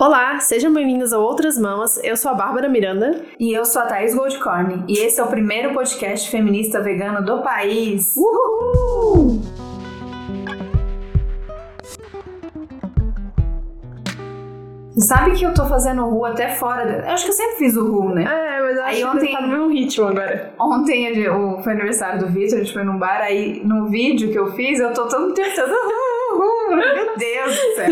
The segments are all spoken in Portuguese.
Olá, sejam bem-vindos a Outras Mamas. Eu sou a Bárbara Miranda. E eu sou a Thaís Goldcorn. E esse é o primeiro podcast feminista vegano do país. Uhul! Sabe que eu tô fazendo o Ru até fora. Eu acho que eu sempre fiz o Ru, né? É, mas eu acho Aí que ontem- tá no mesmo ritmo agora. Ontem o- foi aniversário do Vitor, a gente foi num bar, aí no vídeo que eu fiz, eu tô todo tentando. Ru. Meu Deus do céu.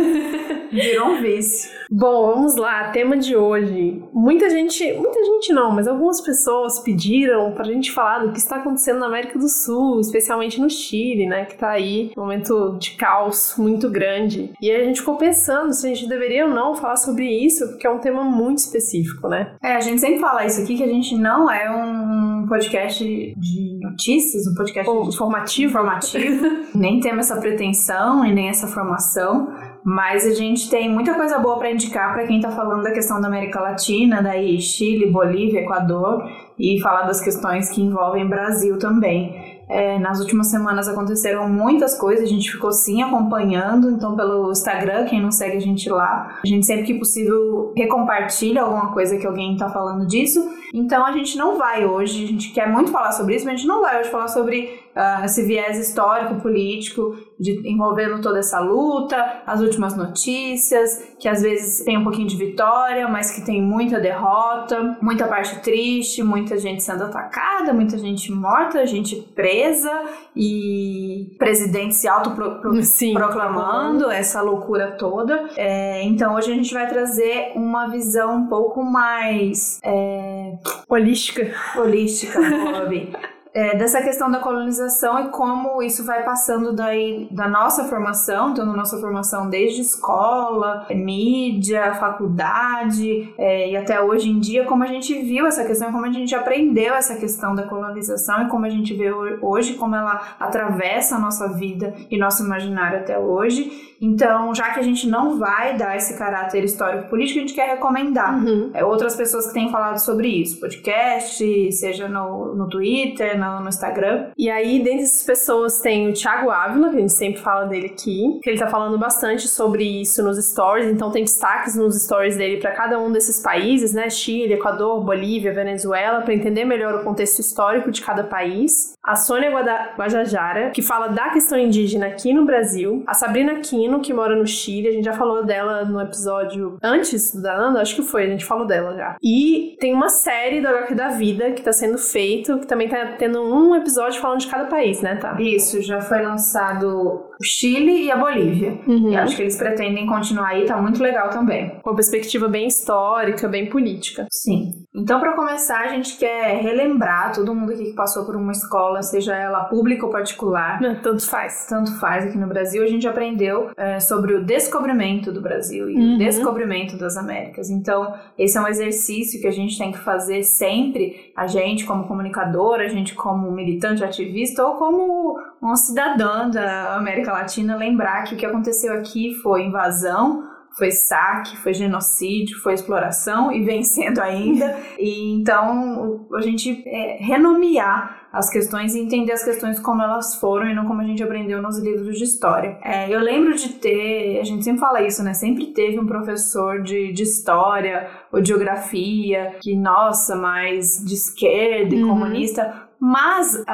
Virou um vício. Bom, vamos lá, tema de hoje. Muita gente, muita gente não, mas algumas pessoas pediram pra gente falar do que está acontecendo na América do Sul, especialmente no Chile, né, que tá aí um momento de caos muito grande. E a gente ficou pensando se a gente deveria ou não falar sobre isso, porque é um tema muito específico, né? É, a gente sempre fala isso aqui, que a gente não é um podcast de notícias, um podcast Ou informativo. informativo, nem temos essa pretensão e nem essa formação, mas a gente tem muita coisa boa para indicar para quem tá falando da questão da América Latina, daí Chile, Bolívia, Equador e falar das questões que envolvem Brasil também. É, nas últimas semanas aconteceram muitas coisas, a gente ficou sim acompanhando, então pelo Instagram, quem não segue a gente lá, a gente sempre que possível recompartilha alguma coisa que alguém tá falando disso. Então a gente não vai hoje, a gente quer muito falar sobre isso, mas a gente não vai hoje falar sobre ah, esse viés histórico, político, de, envolvendo toda essa luta, as últimas notícias, que às vezes tem um pouquinho de vitória, mas que tem muita derrota, muita parte triste, muita gente sendo atacada, muita gente morta, gente presa e presidente se autoproclamando, essa loucura toda. É, então hoje a gente vai trazer uma visão um pouco mais é, Holística. holística, Bob. É, dessa questão da colonização e como isso vai passando daí da nossa formação, então na nossa formação desde escola, mídia, faculdade é, e até hoje em dia, como a gente viu essa questão, como a gente aprendeu essa questão da colonização e como a gente vê ho- hoje, como ela atravessa a nossa vida e nosso imaginário até hoje. Então, já que a gente não vai dar esse caráter histórico-político, a gente quer recomendar Uhum. é, outras pessoas que têm falado sobre isso, podcast, seja no, no Twitter, no, no Instagram. E aí, dentre essas pessoas, tem o Thiago Ávila, que a gente sempre fala dele aqui, que ele tá falando bastante sobre isso nos stories, então tem destaques nos stories dele para cada um desses países, né? Chile, Equador, Bolívia, Venezuela, para entender melhor o contexto histórico de cada país. A Sônia Guada- Guajajara, que fala da questão indígena aqui no Brasil. A Sabrina Quino, que mora no Chile, a gente já falou dela no episódio antes da Nanda, acho que foi, a gente falou dela já. E tem uma série do HQ da Vida que tá sendo feito, que também tá tendo um episódio falando de cada país, né, tá? Isso, já foi lançado o Chile e a Bolívia. Uhum. E acho que eles pretendem continuar aí, tá muito legal também. Uma perspectiva bem histórica, bem política. Sim. Então, para começar, a gente quer relembrar todo mundo aqui que passou por uma escola, seja ela pública ou particular, Tanto faz. tanto faz aqui no Brasil, a gente aprendeu é, sobre o descobrimento do Brasil e Uhum. o descobrimento das Américas. Então, esse é um exercício que a gente tem que fazer sempre, a gente como comunicador, a gente como militante ativista ou como uma cidadã da América Latina, lembrar que o que aconteceu aqui foi invasão, foi saque, foi genocídio, foi exploração e vem sendo ainda. E então a gente é, renomear as questões e entender as questões como elas foram e não como a gente aprendeu nos livros de história. É, eu lembro de ter, a gente sempre fala isso, né? Sempre teve um professor de, de história ou de geografia que, nossa, mais de esquerda e Uhum. comunista. Mas.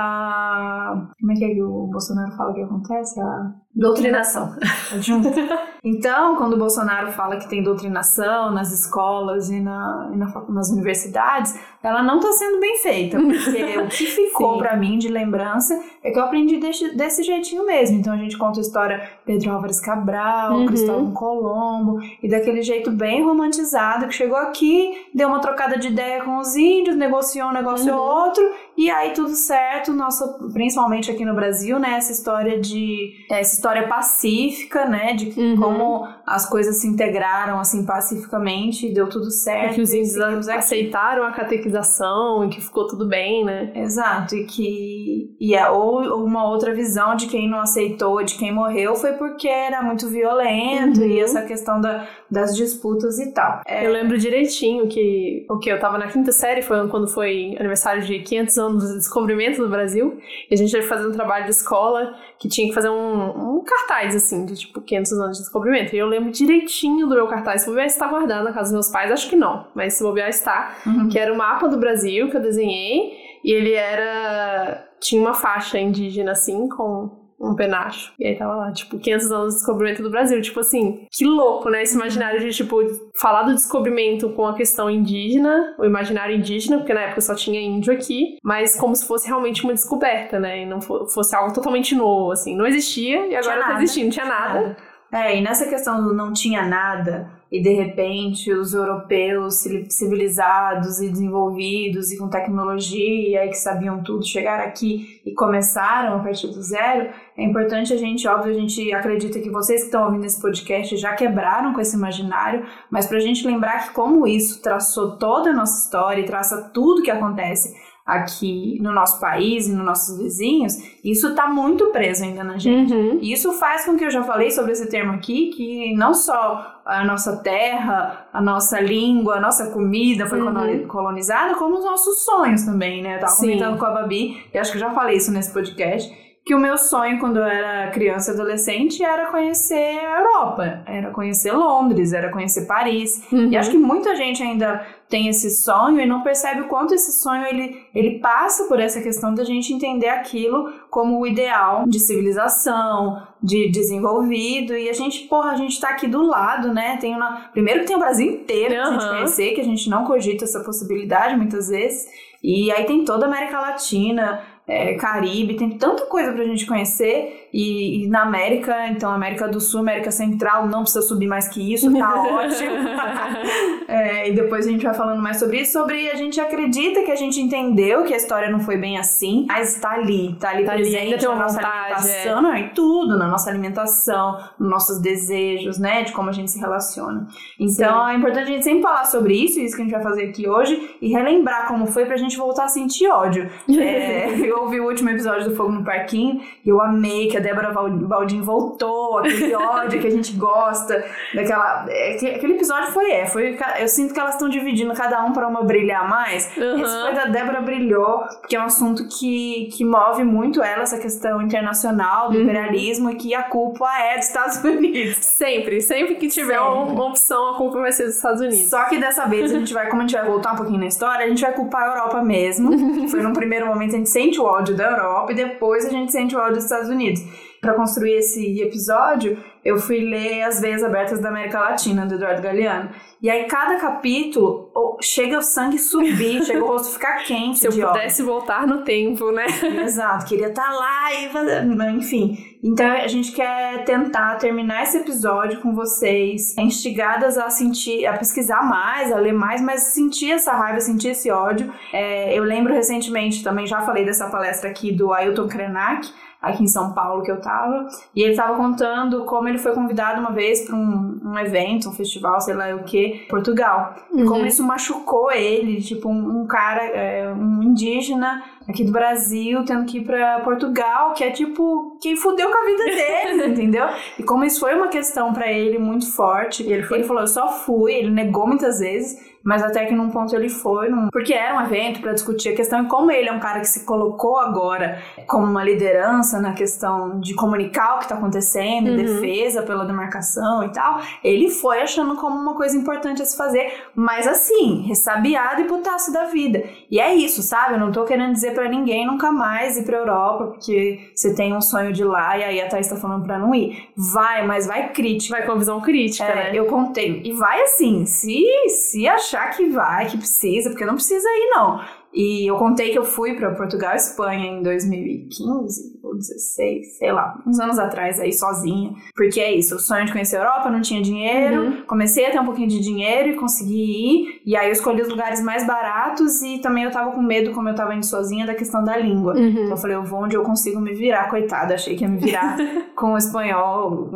Como é que é que o Bolsonaro fala que acontece? A doutrinação. Junto. Então, quando o Bolsonaro fala que tem doutrinação nas escolas e, na, e na nas universidades, ela não está sendo bem feita. Porque o que ficou para mim de lembrança é que eu aprendi desse, desse jeitinho mesmo. Então, a gente conta a história Pedro Álvares Cabral, Uhum. Cristóvão Colombo, e daquele jeito bem romantizado, que chegou aqui, deu uma trocada de ideia com os índios, negociou um negócio Uhum. ou outro, e aí tudo certo. Nossa, principalmente aqui no Brasil, né? Essa história de. Essa história pacífica, né? De Uhum. como as coisas se integraram assim pacificamente e deu tudo certo. É que os e índios aceitaram a catequização e que ficou tudo bem, né? Exato, e que e é, ou uma outra visão de quem não aceitou, de quem morreu, foi porque era muito violento Uhum. e essa questão da, das disputas e tal. É, Eu lembro direitinho que o que eu tava na quinta série foi quando foi aniversário de 500 anos do descobrimento do Brasil, e a gente fazer um trabalho de escola que tinha que fazer um, um cartaz, assim, de tipo 500 anos de descobrimento. E eu lembro direitinho do meu cartaz. Se bobear, está guardado na casa dos meus pais, acho que não, mas se bobear, está. Uhum. Que era o mapa do Brasil que eu desenhei. E ele era. Tinha uma faixa indígena, assim, com um penacho. E aí tava lá, tipo, 500 anos do descobrimento do Brasil. Tipo assim, que louco, né? Esse imaginário de, tipo, falar do descobrimento com a questão indígena, o imaginário indígena, porque na época só tinha índio aqui, mas como se fosse realmente uma descoberta, né? E não fosse algo totalmente novo, assim. Não existia e agora tá existindo, não tinha nada. É, e nessa questão do não tinha nada, e de repente os europeus civilizados e desenvolvidos e com tecnologia e que sabiam tudo chegaram aqui e começaram a partir do zero, é importante a gente, óbvio, a gente acredita que vocês que estão ouvindo esse podcast já quebraram com esse imaginário, mas para a gente lembrar que como isso traçou toda a nossa história e traça tudo que acontece aqui no nosso país e nos nossos vizinhos, isso está muito preso ainda na gente. Uhum. E isso faz com que eu já falei sobre esse termo aqui, que não só a nossa terra, a nossa língua, a nossa comida foi uhum. colonizada, como os nossos sonhos também, né? Eu tava Sim. comentando com a Babi, e acho que eu já falei isso nesse podcast, que o meu sonho quando eu era criança e adolescente era conhecer a Europa, era conhecer Londres, era conhecer Paris. Uhum. E acho que muita gente ainda tem esse sonho e não percebe o quanto esse sonho ele, ele passa por essa questão da gente entender aquilo como o ideal de civilização, de desenvolvido. E a gente, porra, a gente tá aqui do lado, né? Tem uma... Primeiro que tem o Brasil inteiro uhum. pra gente conhecer, que a gente não cogita essa possibilidade muitas vezes. E aí tem toda a América Latina, é, Caribe, tem tanta coisa pra gente conhecer. E, e, na América, então América do Sul, América Central, não precisa subir mais que isso, tá ótimo. é, e depois a gente vai falando mais sobre isso, sobre a gente acredita que a gente entendeu que a história não foi bem assim, mas tá ali, tá ali tá presente ali, ainda tem uma na nossa vontade, alimentação, é. não, em tudo, na nossa alimentação, nos nossos desejos, né, de como a gente se relaciona. Então Sim. é importante a gente sempre falar sobre isso, isso que a gente vai fazer aqui hoje, e relembrar como foi pra gente voltar a sentir ódio. É, eu ouvi o último episódio do Fogo no Parquinho e eu amei que a Débora Baldin voltou, aquele ódio que a gente gosta, daquela. É, aquele episódio foi, é, foi. Eu sinto que elas estão dividindo cada um para uma brilhar mais. Uhum. Esse foi da Débora brilhou, porque é um assunto que, que move muito ela, essa questão internacional do uhum. imperialismo e que a culpa é dos Estados Unidos. Sempre, sempre que tiver sempre. uma opção, a culpa vai ser dos Estados Unidos. Só que dessa vez a gente vai, como a gente vai voltar um pouquinho na história, a gente vai culpar a Europa mesmo. foi num primeiro momento a gente sente o ódio da Europa e depois a gente sente o ódio dos Estados Unidos. Para construir esse episódio, eu fui ler As Veias Abertas da América Latina, do Eduardo Galeano. E aí, cada capítulo, chega o sangue subir, chega o rosto ficar quente. Se eu pudesse voltar no tempo, né? Exato, queria estar tá lá e. Enfim. Então, a gente quer tentar terminar esse episódio com vocês, instigadas a sentir, a pesquisar mais, a ler mais, mas sentir essa raiva, sentir esse ódio. É, eu lembro recentemente, também já falei dessa palestra aqui do Ailton Krenak aqui em São Paulo que eu tava. E ele tava contando como ele foi convidado uma vez para um, um evento, um festival, sei lá o que, Portugal. Uhum. Como isso machucou ele, tipo, um, um cara, é, um indígena aqui do Brasil, tendo que ir para Portugal, que é tipo quem fudeu com a vida dele, entendeu? E como isso foi uma questão para ele muito forte, ele, foi... ele falou: eu só fui, ele negou muitas vezes mas até que num ponto ele foi, num... porque era um evento para discutir a questão e como ele é um cara que se colocou agora como uma liderança na questão de comunicar o que está acontecendo, uhum. defesa pela demarcação e tal, ele foi achando como uma coisa importante a se fazer, mas assim, ressabiado e putaço da vida. E é isso, sabe? Eu não tô querendo dizer para ninguém nunca mais ir pra Europa, porque você tem um sonho de lá e aí a Thaís tá falando pra não ir. Vai, mas vai crítica. Vai com visão crítica, é, né? Eu contei. E vai assim, se, se achar achar que vai, que precisa, porque não precisa ir, não. E eu contei que eu fui para Portugal e Espanha em 2015 ou 16, sei lá, uns anos atrás aí sozinha. Porque é isso, o sonho de conhecer a Europa, não tinha dinheiro, uhum. comecei a ter um pouquinho de dinheiro e consegui ir. E aí eu escolhi os lugares mais baratos e também eu tava com medo, como eu tava indo sozinha, da questão da língua. Uhum. Então eu falei, eu vou onde eu consigo me virar, coitada, achei que ia me virar com o espanhol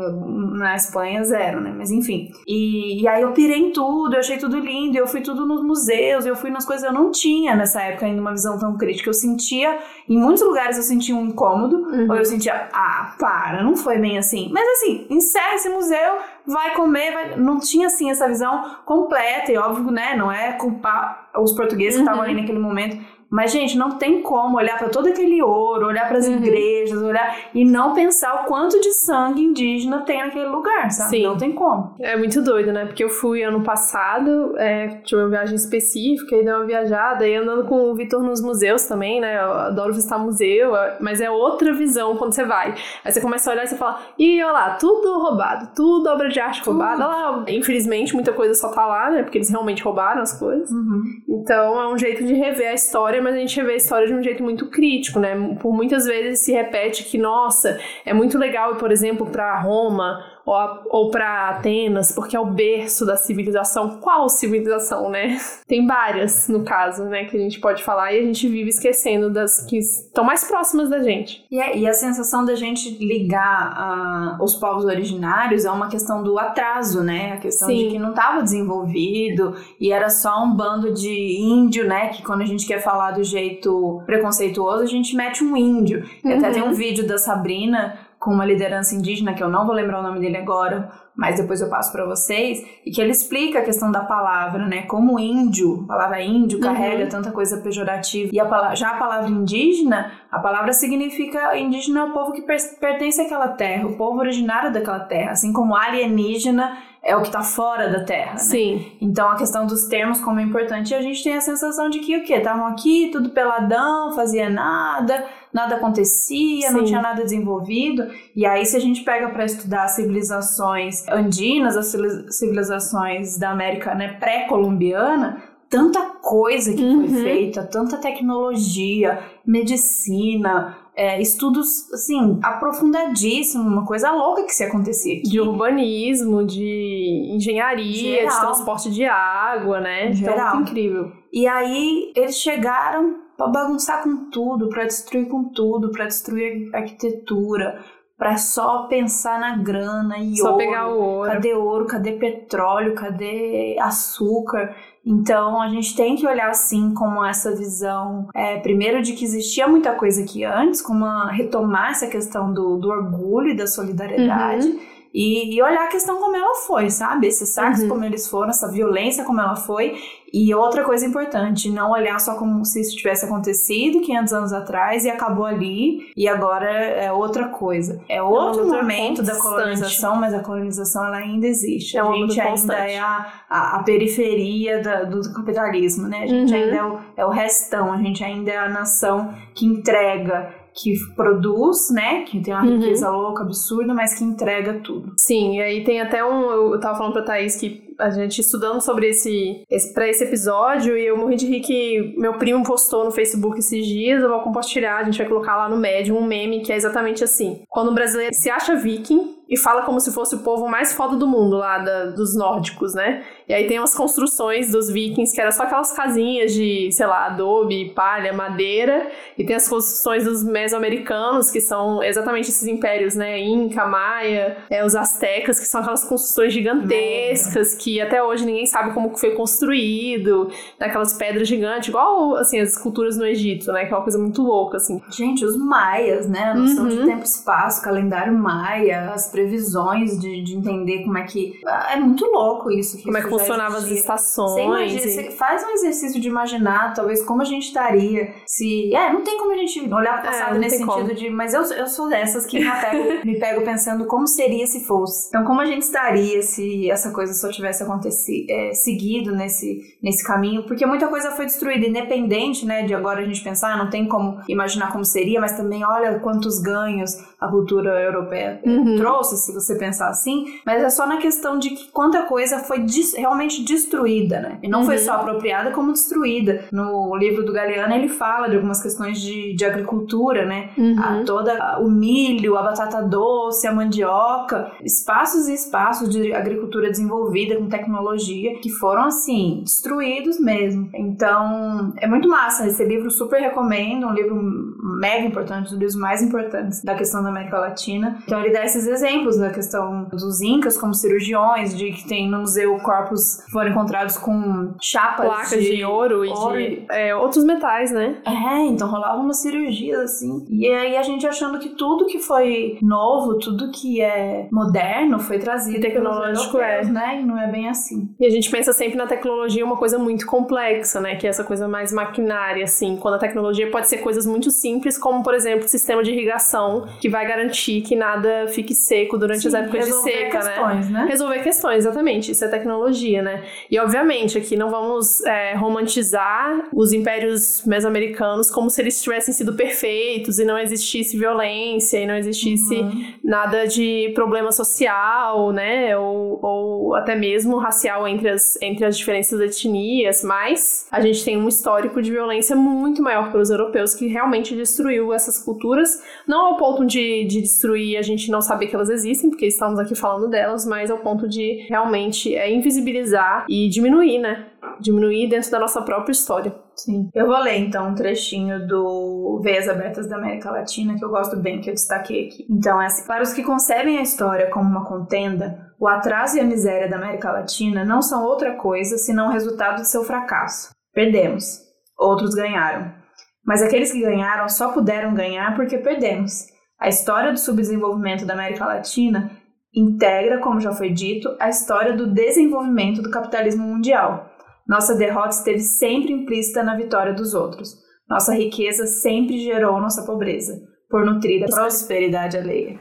na Espanha, zero, né? Mas enfim. E, e aí eu pirei em tudo, eu achei tudo lindo, eu fui tudo nos museus, eu fui nas coisas que eu não tinha nessa época ainda uma visão tão crítica. Eu sentia, em muitos lugares eu sentia um incômodo, uhum. ou eu sentia, ah, para, não foi bem assim. Mas assim, encerra esse museu, vai comer, vai... não tinha assim essa visão completa, e óbvio, né, não é culpar os portugueses que estavam uhum. ali naquele momento, Mas, gente, não tem como olhar para todo aquele ouro, olhar para as uhum. igrejas, olhar e não pensar o quanto de sangue indígena tem naquele lugar, sabe? Sim. Não tem como. É muito doido, né? Porque eu fui ano passado, é, tinha uma viagem específica, e dei uma viajada, e andando com o Vitor nos museus também, né? Eu adoro visitar museu, é, mas é outra visão quando você vai. Aí você começa a olhar e você fala, ih, olha lá, tudo roubado, tudo obra de arte roubada. Lá, infelizmente, muita coisa só tá lá, né? Porque eles realmente roubaram as coisas. Uhum. Então é um jeito de rever a história, mas a gente revê a história de um jeito muito crítico, né? Por muitas vezes se repete que, nossa, é muito legal, por exemplo, para Roma ou, ou para Atenas, porque é o berço da civilização. Qual civilização, né? Tem várias, no caso, né, que a gente pode falar e a gente vive esquecendo das que estão mais próximas da gente. E, é, e a sensação da gente ligar uh, os povos originários é uma questão do atraso, né? A questão Sim. de que não estava desenvolvido e era só um bando de índio, né? Que quando a gente quer falar do jeito preconceituoso, a gente mete um índio. Uhum. E até tem um vídeo da Sabrina com uma liderança indígena, que eu não vou lembrar o nome dele agora, mas depois eu passo para vocês, e que ele explica a questão da palavra, né? Como índio, a palavra índio carrega uhum. tanta coisa pejorativa. E a já a palavra indígena, a palavra significa indígena é o povo que pertence àquela terra, o povo originário daquela terra, assim como alienígena é o que está fora da Terra. Né? Sim. Então a questão dos termos como é importante, a gente tem a sensação de que o quê? Estavam aqui, tudo peladão, fazia nada, nada acontecia, Sim. não tinha nada desenvolvido. E aí, se a gente pega para estudar as civilizações andinas, as civilizações da América né, pré-colombiana, tanta coisa que uhum. foi feita, tanta tecnologia, medicina, é, estudos, assim, aprofundadíssimos, uma coisa louca que se acontecia aqui. De urbanismo, de engenharia, Geral. de transporte de água, né? Geral. Então, incrível. E aí, eles chegaram para bagunçar com tudo, para destruir com tudo, para destruir a arquitetura, para só pensar na grana e só ouro. pegar o ouro. Cadê ouro? Cadê petróleo? Cadê açúcar? Então a gente tem que olhar assim como essa visão, é, primeiro de que existia muita coisa aqui antes, como uma, retomar essa questão do, do orgulho e da solidariedade. Uhum e, e, olhar a questão como ela foi, sabe? Esses saques uhum. como eles foram, essa violência como ela foi. E outra coisa importante, não olhar só como se isso tivesse acontecido 500 anos atrás e acabou ali e agora é outra coisa. É outro é momento da colonização, mas a colonização ela ainda existe. É a gente ainda constante. é a, a, a periferia da, do capitalismo, né? A gente uhum. ainda é o, é o restão, a gente ainda é a nação que entrega que produz, né? Que tem uma uhum. riqueza louca, absurda, mas que entrega tudo. Sim, e aí tem até um. Eu tava falando pra Thaís que a gente estudando sobre esse, esse para esse episódio e eu morri de rir que meu primo postou no Facebook esses dias, eu vou compartilhar, a gente vai colocar lá no Medium um meme que é exatamente assim. Quando um brasileiro se acha viking, e fala como se fosse o povo mais foda do mundo lá da, dos nórdicos, né? E aí tem umas construções dos vikings que era só aquelas casinhas de, sei lá, adobe, palha, madeira, e tem as construções dos mesoamericanos, que são exatamente esses impérios, né? Inca, Maia, é, os astecas, que são aquelas construções gigantescas que até hoje ninguém sabe como foi construído, naquelas pedras gigantes, igual assim as esculturas no Egito, né? Que é uma coisa muito louca, assim. Gente, os maias, né? A noção uhum. de tempo e espaço, calendário maia, as previsões de, de entender como é que. É muito louco isso. como isso é que funcionavam as estações. Você, imagina, e... você faz um exercício de imaginar, talvez, como a gente estaria se. É, não tem como a gente olhar para o é, passado é, nesse sentido como. de. Mas eu, eu sou dessas que me pego, me pego pensando como seria se fosse. Então, como a gente estaria se essa coisa só tivesse acontecido, é, seguido nesse, nesse caminho? Porque muita coisa foi destruída, independente, né, de agora a gente pensar, não tem como imaginar como seria, mas também olha quantos ganhos a cultura europeia uhum. trouxe, se você pensar assim, mas é só na questão de que quanta coisa foi realmente destruída, né? E não uhum. foi só apropriada, como destruída. No livro do Galeano, ele fala de algumas questões de, de agricultura, né? Uhum. A, toda o milho, a batata doce, a mandioca, espaços e espaços de agricultura desenvolvida com tecnologia que foram, assim, destruídos mesmo. Então, é muito massa. Esse livro super recomendo, um livro mega importante, um dos livros mais importantes da questão da América Latina. Então, ele dá esses exemplos da questão dos incas como cirurgiões, de que tem no museu corpos que foram encontrados com chapas placas de, de ouro e ouro. de é, outros metais, né? É, então rolava uma cirurgia assim. E aí a gente achando que tudo que foi novo, tudo que é moderno foi trazido tecnológico é, né? E não é bem assim. E a gente pensa sempre na tecnologia uma coisa muito complexa, né? Que é essa coisa mais maquinária assim, quando a tecnologia pode ser coisas muito simples, como por exemplo, sistema de irrigação que vai garantir que nada fique seco durante Sim, as épocas de seca, né? questões, né? né? Resolver questões, exatamente. Isso é tecnologia, né? E obviamente aqui não vamos é, romantizar os impérios mesoamericanos como se eles tivessem sido perfeitos e não existisse violência e não existisse uhum. nada de problema social, né? Ou, ou até mesmo racial entre as, entre as diferenças etnias, mas a gente tem um histórico de violência muito maior pelos europeus que realmente destruiu essas culturas, não ao ponto de, de destruir a gente não saber que elas existem, porque estamos aqui falando delas, mas ao ponto de realmente é, invisibilizar e diminuir, né? Diminuir dentro da nossa própria história. Sim. Eu vou ler então um trechinho do Veias Abertas da América Latina, que eu gosto bem, que eu destaquei aqui. Então, é assim: para os que concebem a história como uma contenda, o atraso e a miséria da América Latina não são outra coisa senão resultado de seu fracasso. Perdemos. Outros ganharam. Mas aqueles que ganharam só puderam ganhar porque perdemos. A história do subdesenvolvimento da América Latina integra, como já foi dito, a história do desenvolvimento do capitalismo mundial. Nossa derrota esteve sempre implícita na vitória dos outros. Nossa riqueza sempre gerou nossa pobreza, por nutrir a prosperidade alheia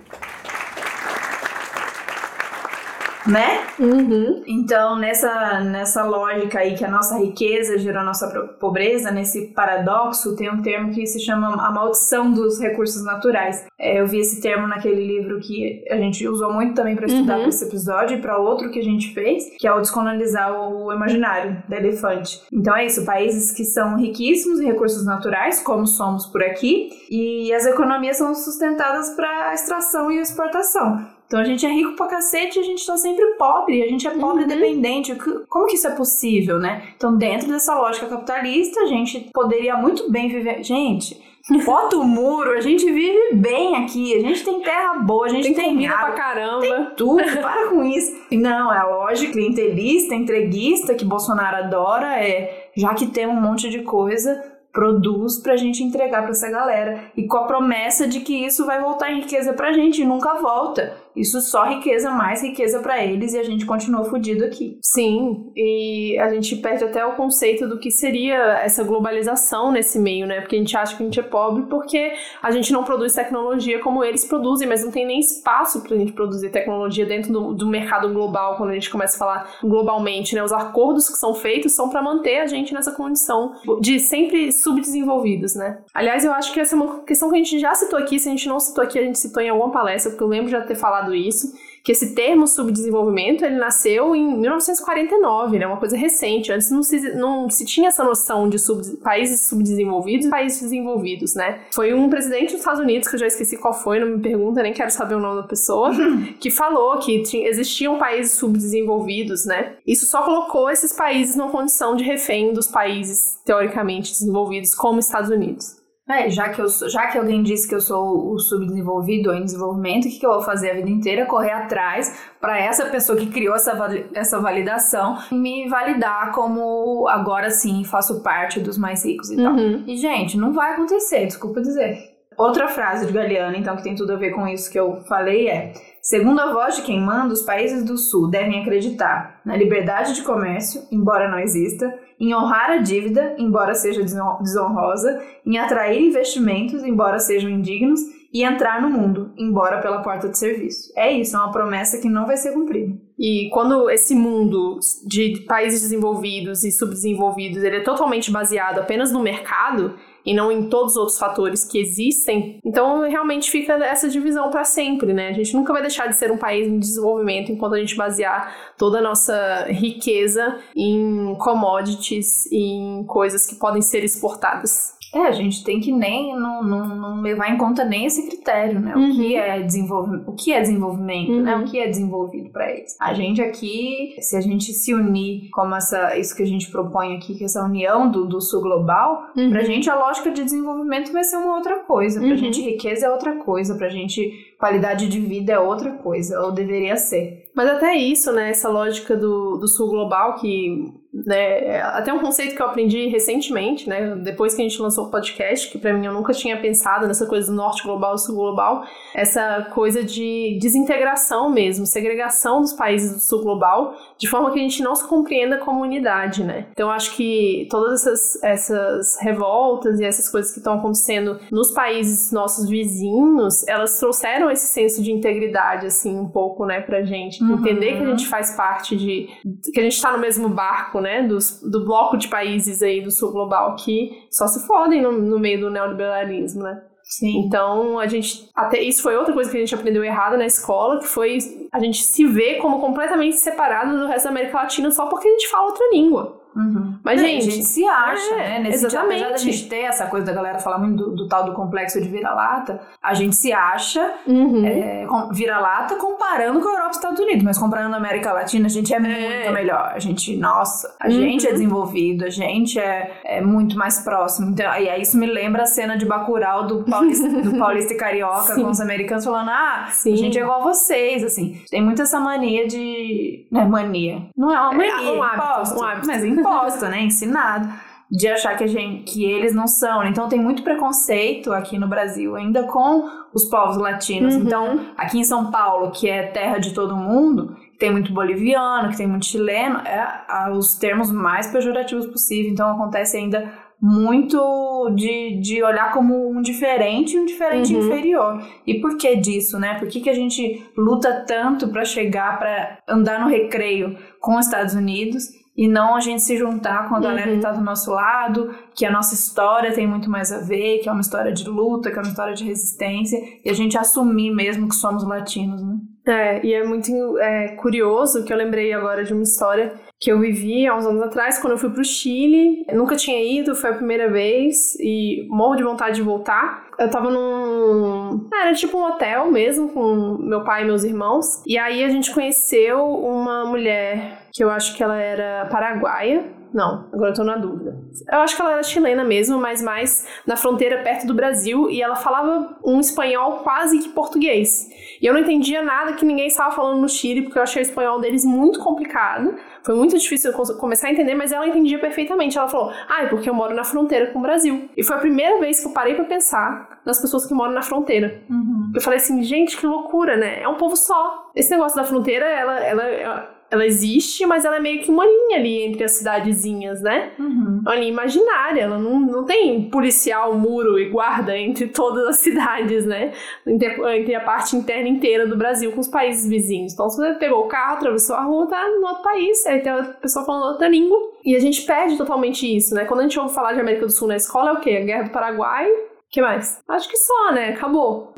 né? Uhum. Então, nessa, nessa lógica aí que a nossa riqueza gerou a nossa pobreza, nesse paradoxo, tem um termo que se chama a maldição dos recursos naturais. É, eu vi esse termo naquele livro que a gente usou muito também para estudar uhum. para esse episódio e para outro que a gente fez, que é o descolonizar o imaginário da elefante. Então é isso, países que são riquíssimos em recursos naturais, como somos por aqui, e as economias são sustentadas para extração e exportação. Então a gente é rico pra cacete e a gente tá sempre pobre, a gente é pobre uhum. dependente. Como que isso é possível, né? Então, dentro dessa lógica capitalista, a gente poderia muito bem viver. Gente, bota o muro, a gente vive bem aqui, a gente tem terra boa, a gente tem, tem comida água, pra caramba. Tem tudo, para com isso. Não, é a lógica clientelista, entreguista que Bolsonaro adora, é já que tem um monte de coisa, produz pra gente entregar para essa galera. E com a promessa de que isso vai voltar em riqueza pra gente e nunca volta. Isso só riqueza, mais riqueza para eles e a gente continua fudido aqui. Sim, e a gente perde até o conceito do que seria essa globalização nesse meio, né? Porque a gente acha que a gente é pobre porque a gente não produz tecnologia como eles produzem, mas não tem nem espaço pra gente produzir tecnologia dentro do, do mercado global, quando a gente começa a falar globalmente, né? Os acordos que são feitos são para manter a gente nessa condição de sempre subdesenvolvidos, né? Aliás, eu acho que essa é uma questão que a gente já citou aqui, se a gente não citou aqui, a gente citou em alguma palestra, porque eu lembro já ter falado isso, que esse termo subdesenvolvimento ele nasceu em 1949, né, uma coisa recente. Antes não se, não se tinha essa noção de sub, países subdesenvolvidos e países desenvolvidos, né? Foi um presidente dos Estados Unidos, que eu já esqueci qual foi, não me pergunta, nem quero saber o nome da pessoa, que falou que tinha, existiam países subdesenvolvidos, né? Isso só colocou esses países numa condição de refém dos países teoricamente desenvolvidos, como Estados Unidos. É, já que, eu, já que alguém disse que eu sou o subdesenvolvido ou em desenvolvimento, o que, que eu vou fazer a vida inteira? Correr atrás para essa pessoa que criou essa, essa validação me validar como agora sim faço parte dos mais ricos e uhum. tal. E, gente, não vai acontecer, desculpa dizer. Outra frase de Galeano, então, que tem tudo a ver com isso que eu falei é: Segundo a voz de quem manda, os países do Sul devem acreditar na liberdade de comércio, embora não exista, em honrar a dívida, embora seja desonrosa, em atrair investimentos, embora sejam indignos, e entrar no mundo, embora pela porta de serviço. É isso, é uma promessa que não vai ser cumprida. E quando esse mundo de países desenvolvidos e subdesenvolvidos ele é totalmente baseado apenas no mercado, e não em todos os outros fatores que existem, então realmente fica essa divisão para sempre, né? A gente nunca vai deixar de ser um país em desenvolvimento enquanto a gente basear toda a nossa riqueza em commodities, em coisas que podem ser exportadas. É, a gente tem que nem não, não, não levar em conta nem esse critério, né? Uhum. O que é desenvolvimento, o que é desenvolvimento, uhum. né? O que é desenvolvido para eles. A gente aqui, se a gente se unir como essa isso que a gente propõe aqui, que é essa união do, do sul global, uhum. pra gente a lógica de desenvolvimento vai ser uma outra coisa. Pra uhum. gente riqueza é outra coisa, pra gente qualidade de vida é outra coisa, ou deveria ser. Mas até isso, né, essa lógica do, do sul global que né, até um conceito que eu aprendi recentemente, né, depois que a gente lançou o podcast, que para mim eu nunca tinha pensado nessa coisa do norte global e sul global, essa coisa de desintegração mesmo, segregação dos países do sul global, de forma que a gente não se compreenda como unidade, né? Então acho que todas essas, essas revoltas e essas coisas que estão acontecendo nos países nossos vizinhos, elas trouxeram esse senso de integridade, assim, um pouco, né, pra gente. Uhum. Entender que a gente faz parte de. que a gente tá no mesmo barco, né, dos, do bloco de países aí do sul global que só se fodem no, no meio do neoliberalismo, né? Sim. Então, a gente. Até isso foi outra coisa que a gente aprendeu errado na escola, que foi a gente se ver como completamente separado do resto da América Latina só porque a gente fala outra língua. Uhum. Mas, gente, a gente se acha, é, né? Nesse exatamente. Dia, apesar da gente ter essa coisa da galera falar muito do, do tal do complexo de vira-lata, a gente se acha uhum. é, vira-lata comparando com a Europa e Estados Unidos, mas comparando a América Latina, a gente é, é. muito melhor. A gente, nossa, a uhum. gente é desenvolvido, a gente é, é muito mais próximo. Então, e aí isso me lembra a cena de Bacurau do Paulista, do Paulista e Carioca Sim. com os americanos falando, ah, Sim. a gente é igual a vocês, assim. Tem muito essa mania de... Não é mania. Não é uma é, mania, um hábito, um hábito. mas imposto, né? Ensinado de achar que, a gente, que eles não são. Né? Então tem muito preconceito aqui no Brasil ainda com os povos latinos. Uhum. Então, aqui em São Paulo, que é terra de todo mundo, tem muito boliviano, que tem muito chileno, é os termos mais pejorativos possível. Então acontece ainda muito de, de olhar como um diferente e um diferente uhum. inferior. E por que disso, né? Por que, que a gente luta tanto para chegar, para andar no recreio com os Estados Unidos e não a gente se juntar com a galera uhum. que tá do nosso lado, que a nossa história tem muito mais a ver, que é uma história de luta, que é uma história de resistência, e a gente assumir mesmo que somos latinos, né? É, e é muito é, curioso que eu lembrei agora de uma história que eu vivi há uns anos atrás, quando eu fui pro Chile. Eu nunca tinha ido, foi a primeira vez, e morro de vontade de voltar. Eu tava num. Era tipo um hotel mesmo, com meu pai e meus irmãos. E aí a gente conheceu uma mulher que eu acho que ela era paraguaia. Não, agora eu tô na dúvida. Eu acho que ela era chilena mesmo, mas mais na fronteira perto do Brasil e ela falava um espanhol quase que português. E eu não entendia nada que ninguém estava falando no Chile, porque eu achei o espanhol deles muito complicado. Foi muito difícil eu começar a entender, mas ela entendia perfeitamente. Ela falou: "Ah, é porque eu moro na fronteira com o Brasil". E foi a primeira vez que eu parei para pensar nas pessoas que moram na fronteira. Uhum. Eu falei assim: "Gente, que loucura, né? É um povo só". Esse negócio da fronteira, ela, ela, ela existe, mas ela é meio que uma linha ali entre as cidadezinhas, né? Uhum. Uma linha imaginária, ela não, não tem policial, muro e guarda entre todas as cidades, né? Entre, entre, a parte interna inteira do Brasil com os países vizinhos. Então, se você pegou o carro, atravessou a rua, tá no outro país, aí tem a pessoa falando outra língua. E a gente perde totalmente isso, né? Quando a gente ouve falar de América do Sul na escola, é o quê? A Guerra do Paraguai? O que mais? Acho que só, né? Acabou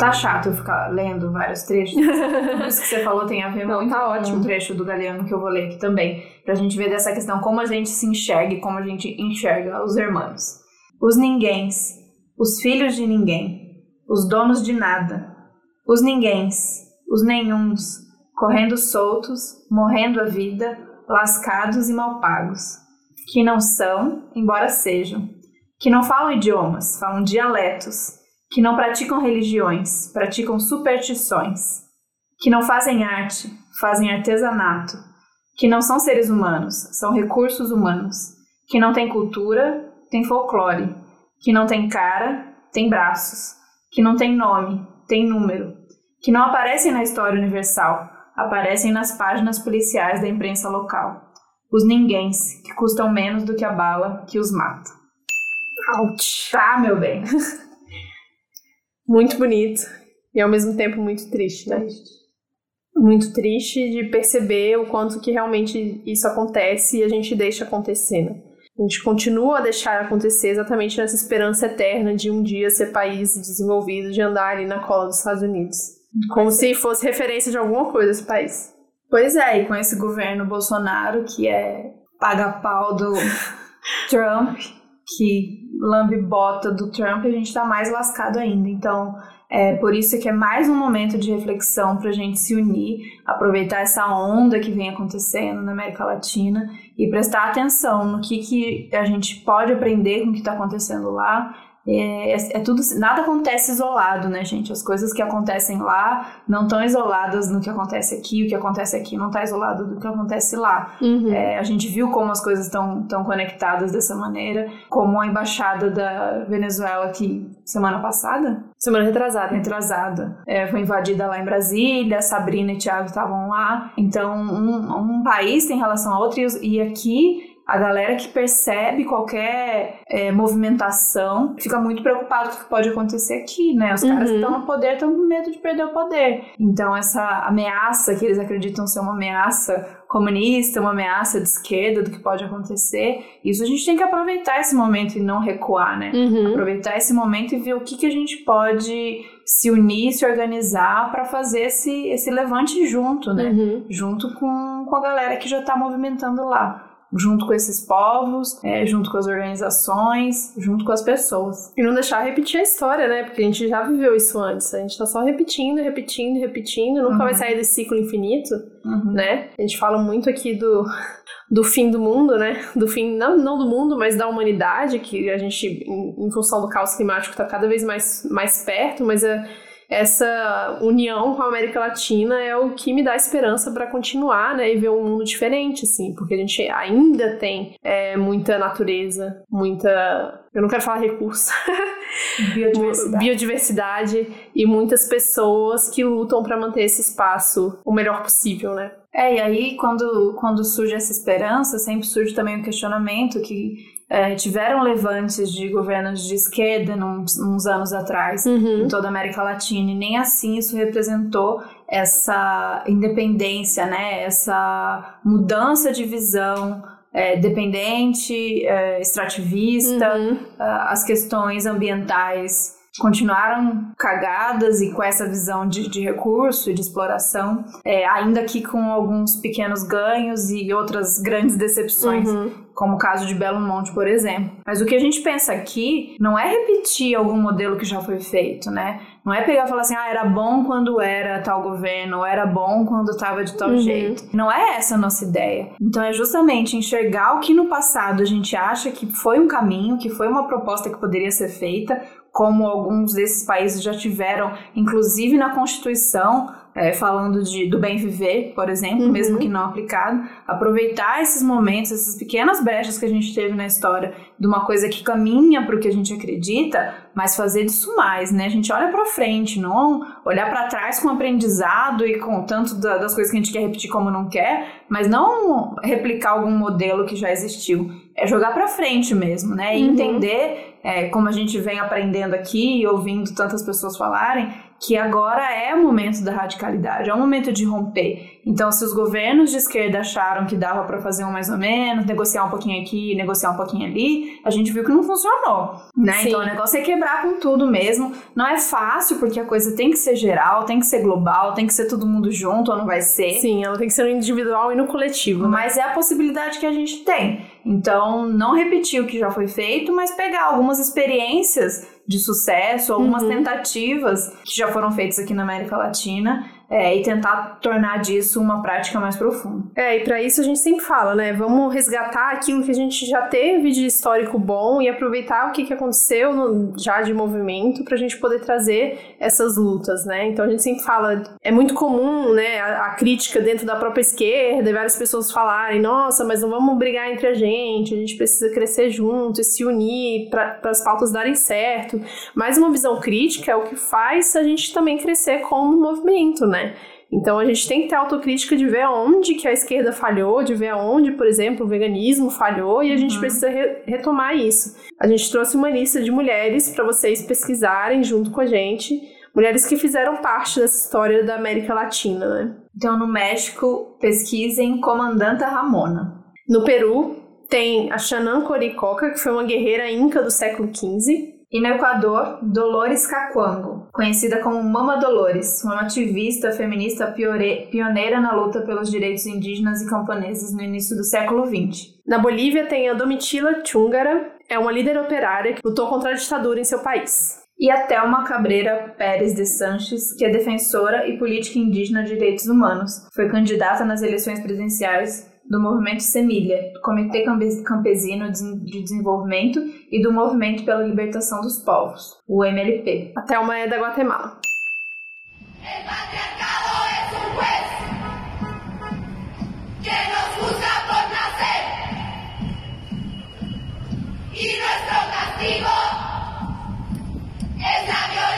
tá chato eu ficar lendo vários trechos. Tudo isso que você falou tem a ver Não, muito tá ótimo. com um trecho do Galeano que eu vou ler aqui também, pra gente ver dessa questão como a gente se enxerga e como a gente enxerga os irmãos. Os ninguéms, os filhos de ninguém, os donos de nada, os ninguéms, os nenhuns, correndo soltos, morrendo a vida, lascados e mal pagos, que não são, embora sejam, que não falam idiomas, falam dialetos, que não praticam religiões, praticam superstições, que não fazem arte, fazem artesanato, que não são seres humanos, são recursos humanos, que não têm cultura, têm folclore, que não têm cara, têm braços, que não têm nome, têm número, que não aparecem na história universal, aparecem nas páginas policiais da imprensa local. Os ninguéms, que custam menos do que a bala que os mata. Ouch. Tá, meu bem. muito bonito e ao mesmo tempo muito triste, né? Muito triste de perceber o quanto que realmente isso acontece e a gente deixa acontecer, né? A gente continua a deixar acontecer exatamente nessa esperança eterna de um dia ser país desenvolvido, de andar ali na cola dos Estados Unidos. Como se fosse referência de alguma coisa esse país. Pois é, e com esse governo Bolsonaro que é paga-pau do Trump, que lambe bota do Trump, a gente está mais lascado ainda. Então, é por isso que é mais um momento de reflexão para a gente se unir, aproveitar essa onda que vem acontecendo na América Latina e prestar atenção no que, que a gente pode aprender com o que está acontecendo lá é, é, é, tudo, nada acontece isolado, né, gente? As coisas que acontecem lá não estão isoladas no que acontece aqui, o que acontece aqui não está isolado do que acontece lá. Uhum. É, a gente viu como as coisas estão tão conectadas dessa maneira, como a embaixada da Venezuela que semana passada? Semana retrasada. Retrasada. É, foi invadida lá em Brasília, Sabrina e Thiago estavam lá. Então, um, um país tem relação a outro e, e aqui a galera que percebe qualquer é, movimentação fica muito preocupado com o que pode acontecer aqui, né? Os uhum. caras que estão no poder estão com medo de perder o poder. Então, essa ameaça que eles acreditam ser uma ameaça comunista, uma ameaça de esquerda do que pode acontecer, isso a gente tem que aproveitar esse momento e não recuar, né? Uhum. Aproveitar esse momento e ver o que, que a gente pode se unir, se organizar para fazer esse, esse levante junto, né? Uhum. Junto com, com a galera que já está movimentando lá junto com esses povos, é, junto com as organizações, junto com as pessoas. E não deixar repetir a história, né? Porque a gente já viveu isso antes. A gente tá só repetindo, repetindo, repetindo, nunca uhum. vai sair desse ciclo infinito, uhum. né? A gente fala muito aqui do, do fim do mundo, né? Do fim, não, não do mundo, mas da humanidade, que a gente, em, em função do caos climático, tá cada vez mais, mais perto, mas é essa união com a América Latina é o que me dá esperança para continuar, né, e ver um mundo diferente, assim, porque a gente ainda tem é, muita natureza, muita eu não quero falar recurso. Biodiversidade. Biodiversidade e muitas pessoas que lutam para manter esse espaço o melhor possível, né? É, e aí quando, quando surge essa esperança, sempre surge também o um questionamento que é, tiveram levantes de governos de esquerda num, uns anos atrás uhum. em toda a América Latina e nem assim isso representou essa independência, né? Essa mudança de visão é, dependente, é, extrativista, uhum. as questões ambientais continuaram cagadas e com essa visão de, de recurso e de exploração, é, ainda que com alguns pequenos ganhos e outras grandes decepções. Uhum como o caso de Belo Monte, por exemplo. Mas o que a gente pensa aqui não é repetir algum modelo que já foi feito, né? Não é pegar e falar assim, ah, era bom quando era tal governo, ou era bom quando estava de tal uhum. jeito. Não é essa a nossa ideia. Então é justamente enxergar o que no passado a gente acha que foi um caminho, que foi uma proposta que poderia ser feita, como alguns desses países já tiveram, inclusive na Constituição, é, falando de, do bem viver, por exemplo, uhum. mesmo que não aplicado, aproveitar esses momentos, essas pequenas brechas que a gente teve na história de uma coisa que caminha para o que a gente acredita, mas fazer disso mais, né? A gente olha para frente, não olhar para trás com aprendizado e com tanto da, das coisas que a gente quer repetir como não quer, mas não replicar algum modelo que já existiu. É jogar para frente mesmo, né? E uhum. entender, é, como a gente vem aprendendo aqui e ouvindo tantas pessoas falarem, que agora é o momento da radicalidade, é o momento de romper. Então, se os governos de esquerda acharam que dava para fazer um mais ou menos, negociar um pouquinho aqui, negociar um pouquinho ali, a gente viu que não funcionou, né? Então, o negócio é quebrar com tudo mesmo. Não é fácil porque a coisa tem que ser geral, tem que ser global, tem que ser todo mundo junto ou não vai ser. Sim, ela tem que ser no individual e no coletivo. Né? Mas é a possibilidade que a gente tem. Então, não repetir o que já foi feito, mas pegar algumas experiências de sucesso, algumas uhum. tentativas que já foram feitas aqui na América Latina é, e tentar tornar disso uma prática mais profunda. É, e para isso a gente sempre fala, né? Vamos resgatar aquilo que a gente já teve de histórico bom e aproveitar o que, que aconteceu no, já de movimento para a gente poder trazer essas lutas, né? Então a gente sempre fala, é muito comum, né, a, a crítica dentro da própria esquerda, e várias pessoas falarem, nossa, mas não vamos brigar entre a gente, a gente precisa crescer junto e se unir para as pautas darem certo. Mas uma visão crítica é o que faz a gente também crescer como movimento, né? Né? Então a gente tem que ter autocrítica de ver aonde que a esquerda falhou, de ver aonde, por exemplo, o veganismo falhou e a gente uhum. precisa re retomar isso. A gente trouxe uma lista de mulheres para vocês pesquisarem junto com a gente, mulheres que fizeram parte dessa história da América Latina, né? Então no México, pesquisem Comandanta Ramona. No Peru tem a Xanã Coricoca, que foi uma guerreira inca do século XV. E no Equador, Dolores Cacuango, conhecida como Mama Dolores, uma ativista feminista pioneira na luta pelos direitos indígenas e camponeses no início do século XX. Na Bolívia tem a Domitila Chungara, é uma líder operária que lutou contra a ditadura em seu país e a Thelma Cabreira Pérez de Sanches, que é defensora e política indígena de direitos humanos. Foi candidata nas eleições presidenciais do movimento Semilha, do Comitê Campesino de Desenvolvimento e do Movimento pela Libertação dos Povos, o MLP. A Thelma é da Guatemala. Y nuestro castigo es la violencia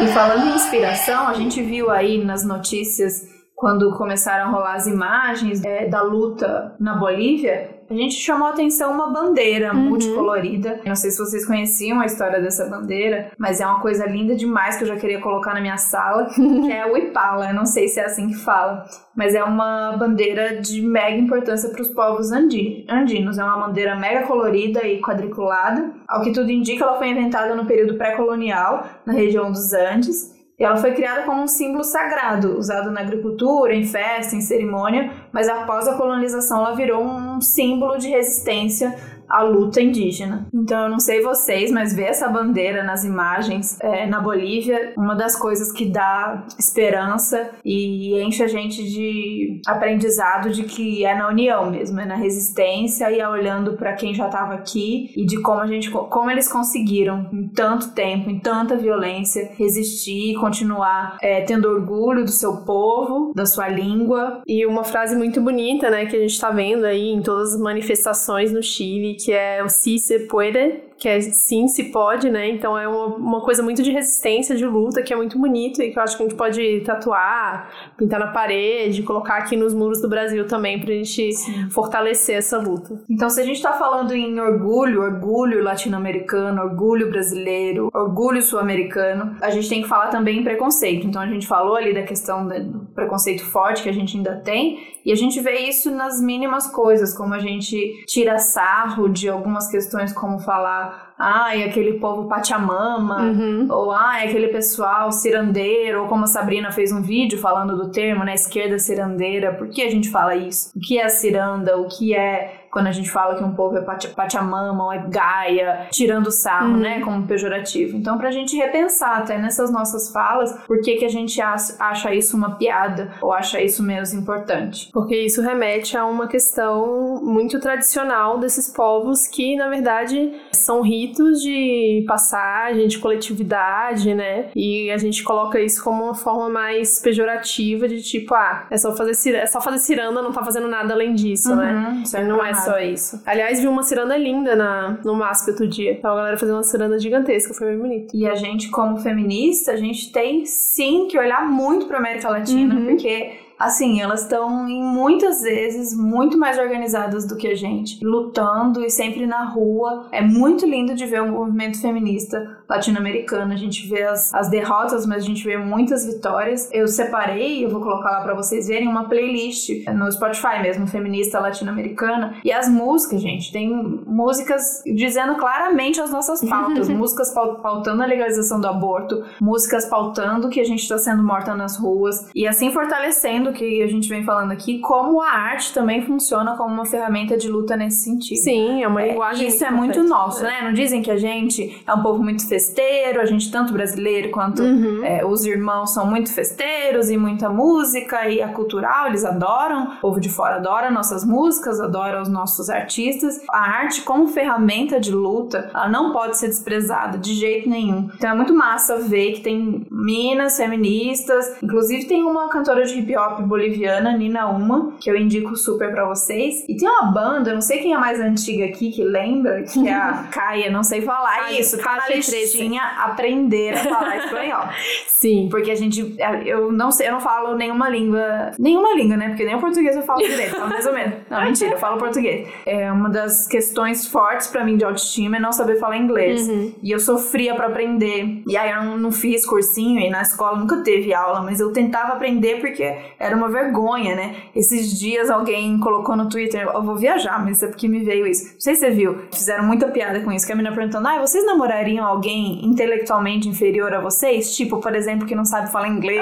E falando em inspiração, a gente viu aí nas notícias quando começaram a rolar as imagens é, da luta na Bolívia, a gente chamou a atenção uma bandeira uhum. multicolorida. Não sei se vocês conheciam a história dessa bandeira, mas é uma coisa linda demais que eu já queria colocar na minha sala, que é o Ipala. Eu não sei se é assim que fala, mas é uma bandeira de mega importância para os povos andinos. É uma bandeira mega colorida e quadriculada. Ao que tudo indica, ela foi inventada no período pré-colonial, na região dos Andes e ela foi criada como um símbolo sagrado, usado na agricultura, em festa, em cerimônia, mas após a colonização ela virou um símbolo de resistência a luta indígena. Então eu não sei vocês, mas ver essa bandeira nas imagens é, na Bolívia, uma das coisas que dá esperança e enche a gente de aprendizado de que é na união mesmo, é na resistência e é olhando para quem já estava aqui e de como a gente, como eles conseguiram em tanto tempo, em tanta violência, resistir, continuar é, tendo orgulho do seu povo, da sua língua. E uma frase muito bonita, né, que a gente está vendo aí em todas as manifestações no Chile que é o Si se puede, que é sim, se pode, né? Então é uma, uma coisa muito de resistência, de luta, que é muito bonito e que eu acho que a gente pode tatuar, pintar na parede, colocar aqui nos muros do Brasil também pra gente sim. fortalecer essa luta. Então, se a gente tá falando em orgulho, orgulho latino-americano, orgulho brasileiro, orgulho sul-americano, a gente tem que falar também em preconceito. Então, a gente falou ali da questão do preconceito forte que a gente ainda tem, e a gente vê isso nas mínimas coisas, como a gente tira sarro de algumas questões, como falar ai, aquele povo Pachamama, uhum. ou ai, aquele pessoal cirandeiro, ou como a Sabrina fez um vídeo falando do termo, né, esquerda cirandeira, por que a gente fala isso? O que é ciranda? O que é quando a gente fala que um povo é Pachamama ou é Gaia, tirando sarro, uhum. né, como pejorativo. Então, pra gente repensar até nessas nossas falas, por que que a gente acha isso uma piada ou acha isso menos importante? Porque isso remete a uma questão muito tradicional desses povos que, na verdade, são ritos de passagem, de coletividade, né? E a gente coloca isso como uma forma mais pejorativa de tipo, ah, é só fazer, é só fazer ciranda, não tá fazendo nada além disso, né? uhum, né? Não é só isso. Aliás, vi uma ciranda linda na, no MASP outro dia. Tava a galera fazendo uma ciranda gigantesca, foi bem bonito. E a gente, como feminista, a gente tem sim que olhar muito pra América Latina, uhum. porque assim, elas estão em muitas vezes muito mais organizadas do que a gente, lutando e sempre na rua. É muito lindo de ver o movimento feminista latino-americano. A gente vê as, as derrotas, mas a gente vê muitas vitórias. Eu separei, eu vou colocar lá para vocês verem, uma playlist no Spotify mesmo, feminista latino-americana. E as músicas, gente, tem músicas dizendo claramente as nossas pautas. músicas pautando a legalização do aborto, músicas pautando que a gente está sendo morta nas ruas. E assim fortalecendo que a gente vem falando aqui, como a arte também funciona como uma ferramenta de luta nesse sentido. Sim, é uma é, linguagem. Isso é muito nosso, né? Não dizem que a gente é um povo muito festeiro, a gente, tanto brasileiro quanto uhum. é, os irmãos, são muito festeiros e muita música e a cultural, eles adoram, o povo de fora adora nossas músicas, adora os nossos artistas. A arte, como ferramenta de luta, ela não pode ser desprezada de jeito nenhum. Então é muito massa ver que tem minas feministas, inclusive tem uma cantora de hip hop pop boliviana, Nina Uma, que eu indico super pra vocês. E tem uma banda, eu não sei quem é mais antiga aqui que lembra, que é a Caia, não sei falar Caia, isso, tá na listinha aprender a falar espanhol. Sim. Porque a gente, eu não sei, eu não falo nenhuma língua, nenhuma língua, né? Porque nem o português eu falo direito, falo mais ou menos. Não, mentira, eu falo português. É uma das questões fortes pra mim de autoestima é não saber falar inglês. Uhum. E eu sofria pra aprender. E aí eu não, não fiz cursinho e na escola nunca teve aula, mas eu tentava aprender porque era uma vergonha, né? Esses dias alguém colocou no Twitter, eu vou viajar, mas é porque me veio isso. Não sei se você viu, fizeram muita piada com isso, que a menina perguntando, ah, vocês namorariam alguém intelectualmente inferior a vocês? Tipo, por exemplo, que não sabe falar inglês,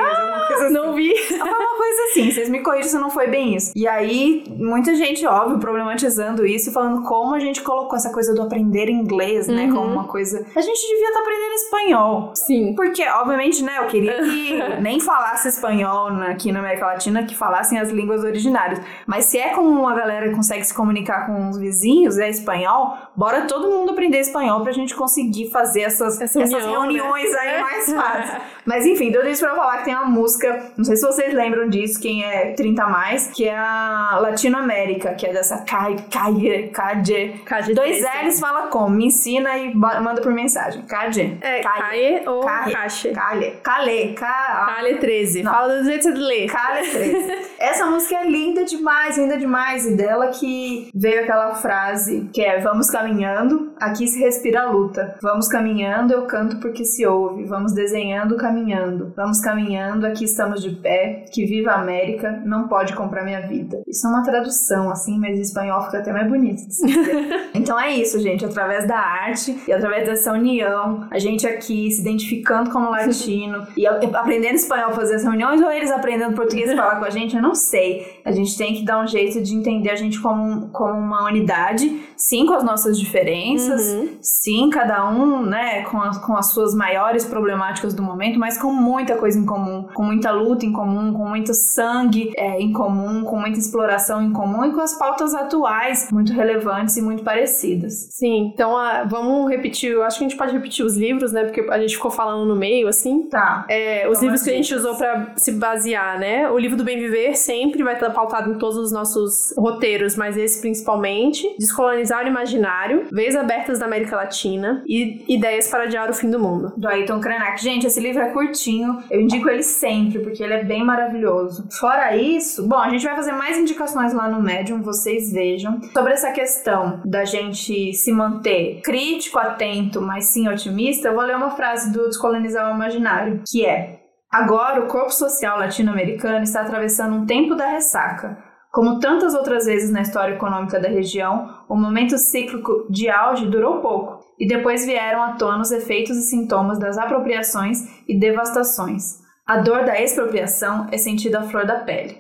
coisa assim. Não vi. Foi uma coisa assim, vocês me corrigem se não foi bem isso. E aí, muita gente, óbvio, problematizando isso e falando como a gente colocou essa coisa do aprender inglês, né, Uhum. como uma coisa. A gente devia estar aprendendo espanhol. Sim. Porque, obviamente, né, eu queria que nem falasse espanhol aqui na América Latina, que falassem as línguas originárias. Mas se é como a galera consegue se comunicar com os vizinhos, é espanhol, bora todo mundo aprender espanhol pra gente conseguir fazer essas, Essa essas união, né? reuniões aí mais fáceis. Mas enfim, tudo isso pra falar que tem uma música, não sei se vocês lembram disso, quem é 30 a mais, que é a Latinoamérica, que é dessa Calle, Calle, Calle. Cade Dois 13. L's fala como? Me ensina e manda por mensagem. Calle. É, Caie ou Calle. Caixa. Calle. Calle. Ca... Cale 13. Não. Fala do jeito que você lê. 13. Essa música é linda demais, linda demais. E dela que veio aquela frase que é Vamos caminhando, aqui se respira a luta. Vamos caminhando, eu canto porque se ouve. Vamos desenhando, caminhando. Vamos caminhando, aqui estamos de pé. Que viva a América, não pode comprar minha vida. Isso é uma tradução, assim, mas em espanhol fica até mais bonito. Então é isso, gente. Através da arte e através dessa união, a gente aqui se identificando como latino e aprendendo espanhol fazer as reuniões ou eles aprendendo português pra falar com a gente, eu não sei. A gente tem que dar um jeito de entender a gente como, como uma unidade, sim, com as nossas diferenças, Uhum. sim, cada um, né, com, a- com as suas maiores problemáticas do momento, mas com muita coisa em comum, com muita luta em comum, com muito sangue é, em comum, com muita exploração em comum e com as pautas atuais muito relevantes e muito parecidas. Sim, então ah, vamos repetir. Eu acho que a gente pode repetir os livros, né? Porque a gente ficou falando no meio, assim. Tá. É, os Então, livros que a gente usou pra se basear, né? O livro do Bem Viver sempre vai estar pautado em todos os nossos roteiros, mas esse principalmente. Descolonizar o Imaginário, Veias Abertas da América Latina e Ideias para Adiar o Fim do Mundo. do Ayrton Krenak. Gente, esse livro é curtinho, eu indico ele sempre, porque ele é bem maravilhoso. Fora isso, bom, a gente vai fazer mais indicações lá no Medium, vocês vejam. Sobre essa questão da gente se manter crítico, atento, mas sim otimista, eu vou ler uma frase do Descolonizar o Imaginário, que é: Agora o corpo social latino-americano está atravessando um tempo da ressaca. Como tantas outras vezes na história econômica da região, o momento cíclico de auge durou pouco, e depois vieram à tona os efeitos e sintomas das apropriações e devastações. A dor da expropriação é sentida à flor da pele.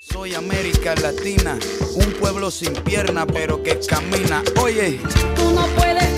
Soy América Latina, un pueblo sin pierna pero que camina. Oye, Tú no puedes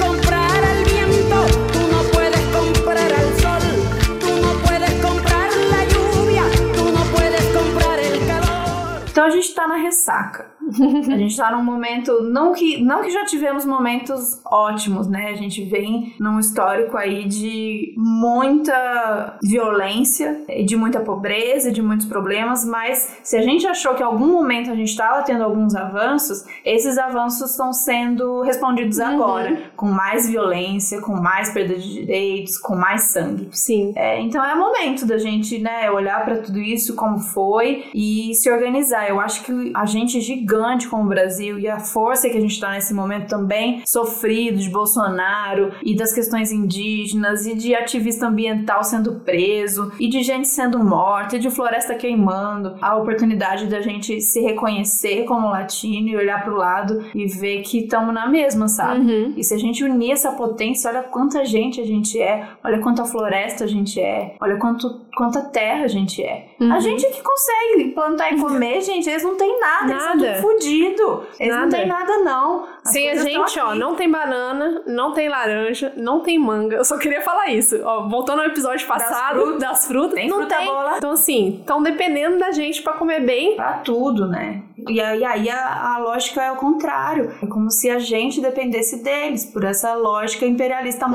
Então a gente tá na ressaca. A gente tá num momento. Não que, não que já tivemos momentos ótimos, né? A gente vem num histórico aí de muita violência, de muita pobreza, de muitos problemas, mas se a gente achou que em algum momento a gente estava tendo alguns avanços, esses avanços estão sendo respondidos agora, com mais violência, com mais perda de direitos, com mais sangue. Sim. É, então é momento da gente, né, olhar pra tudo isso como foi e se organizar. Eu acho que a gente é gigante como o Brasil e a força que a gente tá nesse momento também sofrido de Bolsonaro e das questões indígenas e de ativista ambiental sendo preso e de gente sendo morta e de floresta queimando. A oportunidade da gente se reconhecer como latino e olhar pro lado e ver que estamos na mesma, sabe? Uhum. E se a gente unir essa potência, olha quanta gente a gente é, olha quanta floresta a gente é, olha quanto, quanta terra a gente é. Uhum. A gente que consegue plantar e comer, gente, eles não têm nada, eles Nada. são tudo fudido. Eles não Nada. têm nada, não. As Sem a gente, estão ó, não tem banana, não tem laranja, não tem manga. Eu só queria falar isso. Ó, voltando ao episódio passado frutas. das frutas, Tem não fruta tem. boa lá. Então, assim, estão dependendo da gente pra comer bem. Pra tudo, né? E aí, aí a, a lógica é o contrário. É como se a gente dependesse deles, por essa lógica imperialista Uhum.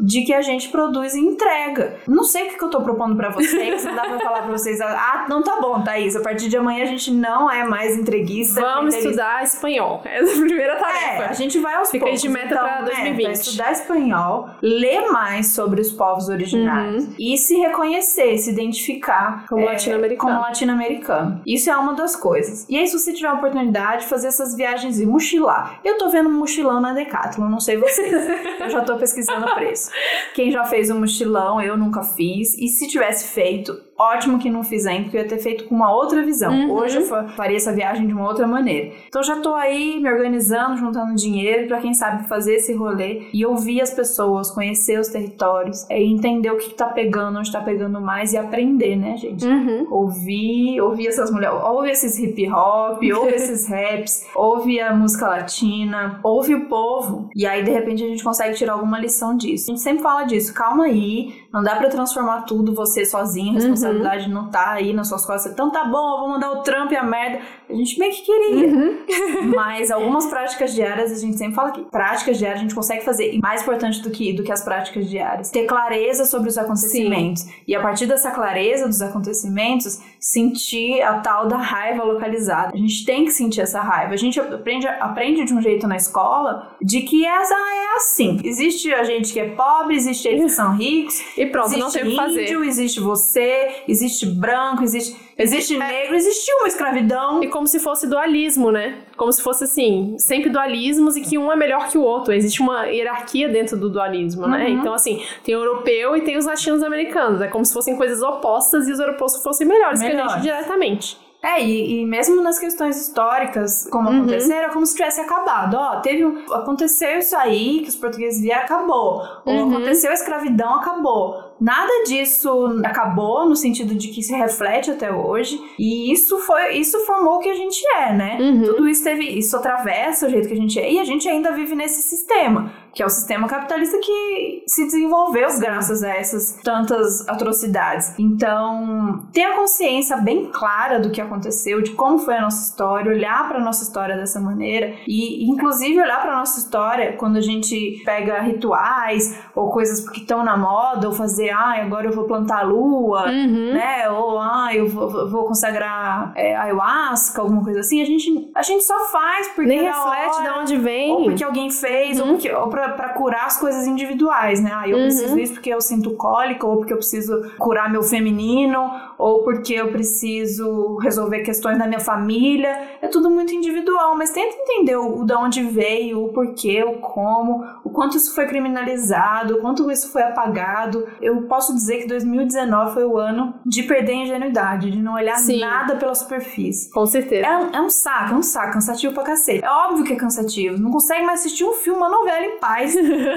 De que a gente produz e entrega. Não sei o que, que eu tô propondo pra vocês, não dá pra falar pra vocês, ah, não tá bom, Thaís, a partir de amanhã a gente não é mais entreguista. Vamos entreguista. estudar espanhol. Essa é a primeira É, tarefa. a gente vai aos Fica poucos. de meta então, pra é, 2020. pra estudar espanhol, ler mais sobre os povos originários Uhum. e se reconhecer, se identificar Como é, latino-americano. como latino-americano. Isso é uma das coisas. E aí, se você tiver a oportunidade de fazer essas viagens e mochilar. Eu tô vendo um mochilão na Decathlon, não sei vocês. eu já tô pesquisando o preço. Quem já fez um mochilão, eu nunca fiz. E se tivesse feito, ótimo que não fiz ainda, porque eu ia ter feito com uma outra visão. Uhum. Hoje eu fa- faria essa viagem de uma outra maneira. Então já tô aí me organizando, juntando dinheiro pra quem sabe fazer esse rolê e ouvir as pessoas, conhecer os territórios, é, entender o que, que tá pegando, onde tá pegando mais e aprender, né, gente? Uhum. Ouvir, ouvir essas mulheres, ouve esses hip hop, ouve esses raps, ouve a música latina, ouve o povo. E aí, de repente, a gente consegue tirar alguma lição disso. A gente sempre fala disso, calma aí, não dá pra transformar tudo você sozinho, a responsabilidade não tá aí nas suas costas. Então tá bom, eu vou mandar o Trump e a merda. A gente meio que queria. Mas algumas práticas diárias, a gente sempre fala que práticas diárias a gente consegue fazer. E mais importante do que, do que as práticas diárias, ter clareza sobre os acontecimentos. E a partir dessa clareza dos acontecimentos, sentir a tal da raiva localizada. A gente tem que sentir essa raiva. A gente aprende, aprende de um jeito na escola de que essa é assim. Existe a gente que é pobre, existe eles que são ricos. E pronto, não tem o que fazer. existe você, existe branco, existe, existe É. negro, existe uma escravidão. E como se fosse dualismo, né? Como se fosse assim, sempre dualismos e que um é melhor que o outro. Existe uma hierarquia dentro do dualismo, né? Uhum. Então, assim, tem o europeu e tem os latinos-americanos. É como se fossem coisas opostas e os europeus fossem melhores, que a Melhores. gente diretamente. É, e, e mesmo nas questões históricas, como Uhum. aconteceram, é como se tivesse acabado. Ó, teve um, aconteceu isso aí, que os portugueses vieram, acabou. Ou Uhum. aconteceu a escravidão, acabou. Nada disso acabou no sentido de que se reflete até hoje. E isso foi, isso formou o que a gente é, né? Uhum. Tudo isso teve, isso atravessa o jeito que a gente é. E a gente ainda vive nesse sistema, que é o sistema capitalista que se desenvolveu graças a essas tantas atrocidades. Então, ter a consciência bem clara do que aconteceu, de como foi a nossa história, olhar para nossa história dessa maneira e inclusive olhar para nossa história quando a gente pega rituais ou coisas que estão na moda, ou fazer, ah, agora eu vou plantar a lua, Uhum. né? Ou ah, eu vou, vou- consagrar é, ayahuasca, alguma coisa assim. A gente, a gente só faz porque Nem é reflete hora, de onde vem. ou porque alguém fez, ou, porque, ou pra, pra curar as coisas individuais, né? Ah, eu Uhum. preciso isso porque eu sinto cólica, ou porque eu preciso curar meu feminino, ou porque eu preciso resolver questões da minha família. É tudo muito individual, mas tenta entender o, o de onde veio, o porquê, o como, o quanto isso foi criminalizado, o quanto isso foi apagado. Eu posso dizer que 2019 foi o ano de perder a ingenuidade, de não olhar Sim. nada pela superfície. Com certeza. É um, é um saco, é um saco, cansativo pra cacete. É óbvio que é cansativo. Não consegue mais assistir um filme, uma novela em paz.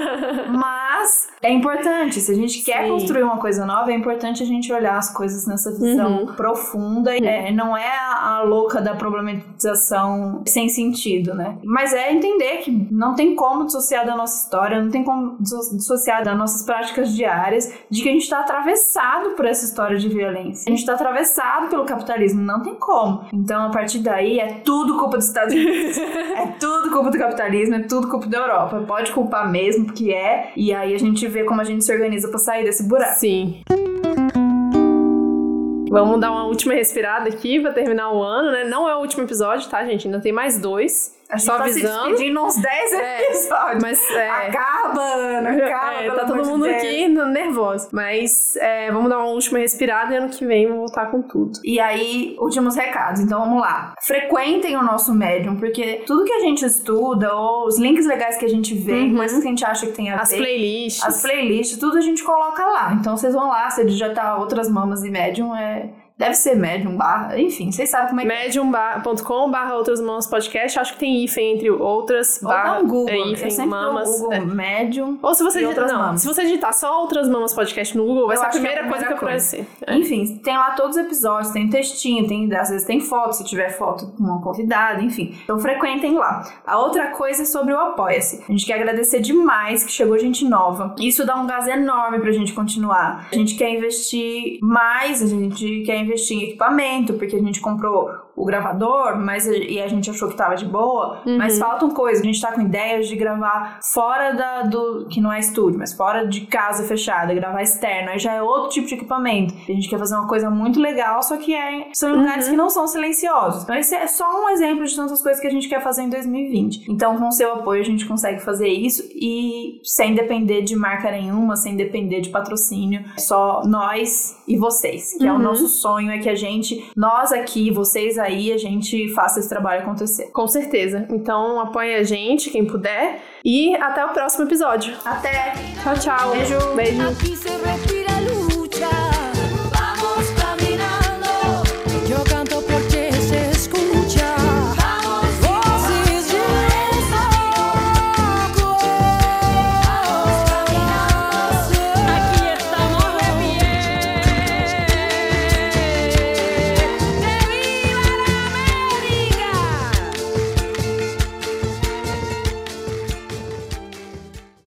Mas é importante. Se a gente quer Sim. construir uma coisa nova, é importante a gente olhar as coisas nessa Uhum. profunda. É, não é a, louca da problematização sem sentido, né? Mas é entender que não tem como dissociar da nossa história, não tem como disso- dissociar das nossas práticas diárias, de que a gente tá atravessado por essa história de violência. A gente tá atravessado pelo capitalismo, não tem como. Então, a partir daí, é tudo culpa dos Estados Unidos. é tudo culpa do capitalismo, é tudo culpa da Europa. Pode culpar mesmo, porque é. E aí a gente vê como a gente se organiza pra sair desse buraco. Sim. Vamos dar uma última respirada aqui pra terminar o ano, né? Não é o último episódio, tá, gente? Ainda tem mais dois. A gente Só tá avisando. se despedindo uns 10 É, episódios. Mas é. Acaba, Ana, acaba. É, tá todo de mundo Deus. aqui nervoso. Mas é, vamos dar uma última respirada e ano que vem vamos voltar com tudo. E aí, últimos recados. Então vamos lá. Frequentem o nosso Medium, porque tudo que a gente estuda, ou os links legais que a gente vê, Uhum. coisas que a gente acha que tem a As ver. playlists. As playlists, tudo a gente coloca lá. Então vocês vão lá, se digitar outras mamas e Medium, é. Deve ser Medium, barra, enfim, vocês sabem como é que é. medium.com barra outras mamas podcast. Acho que tem hífen entre outras Ou dá barra um Google. é, eu hífen sempre mamas. Google é. Medium. Ou se você, digitar, não, mamas. se você digitar só outras mamas podcast no Google, vai Eu ser a é a primeira coisa que aparecer. É. Enfim, tem lá todos os episódios, tem textinho, tem, às vezes tem foto, se tiver foto com uma convidada, enfim. Então frequentem lá. A outra coisa é sobre o Apoia-se. A gente quer agradecer demais que chegou gente nova. Isso dá um gás enorme pra gente continuar. A gente quer investir mais, a gente quer investir em equipamento, porque a gente comprou o gravador, mas e a gente achou que tava de boa, Uhum. mas faltam coisas. A gente tá com ideias de gravar fora da, do. que não é estúdio, mas fora de casa fechada, gravar externo. Aí já é outro tipo de equipamento. A gente quer fazer uma coisa muito legal, só que é, são em lugares que não são silenciosos. Então, esse é só um exemplo de tantas coisas que a gente quer fazer em 2020. Então, com seu apoio, a gente consegue fazer isso e sem depender de marca nenhuma, sem depender de patrocínio. Só nós e vocês. Que é o nosso sonho, é que a gente, nós aqui, vocês aí, a gente faça esse trabalho acontecer. Com certeza. Então apoia a gente, quem puder. E até o próximo episódio. Até! Tchau, tchau. Beijo. Beijo.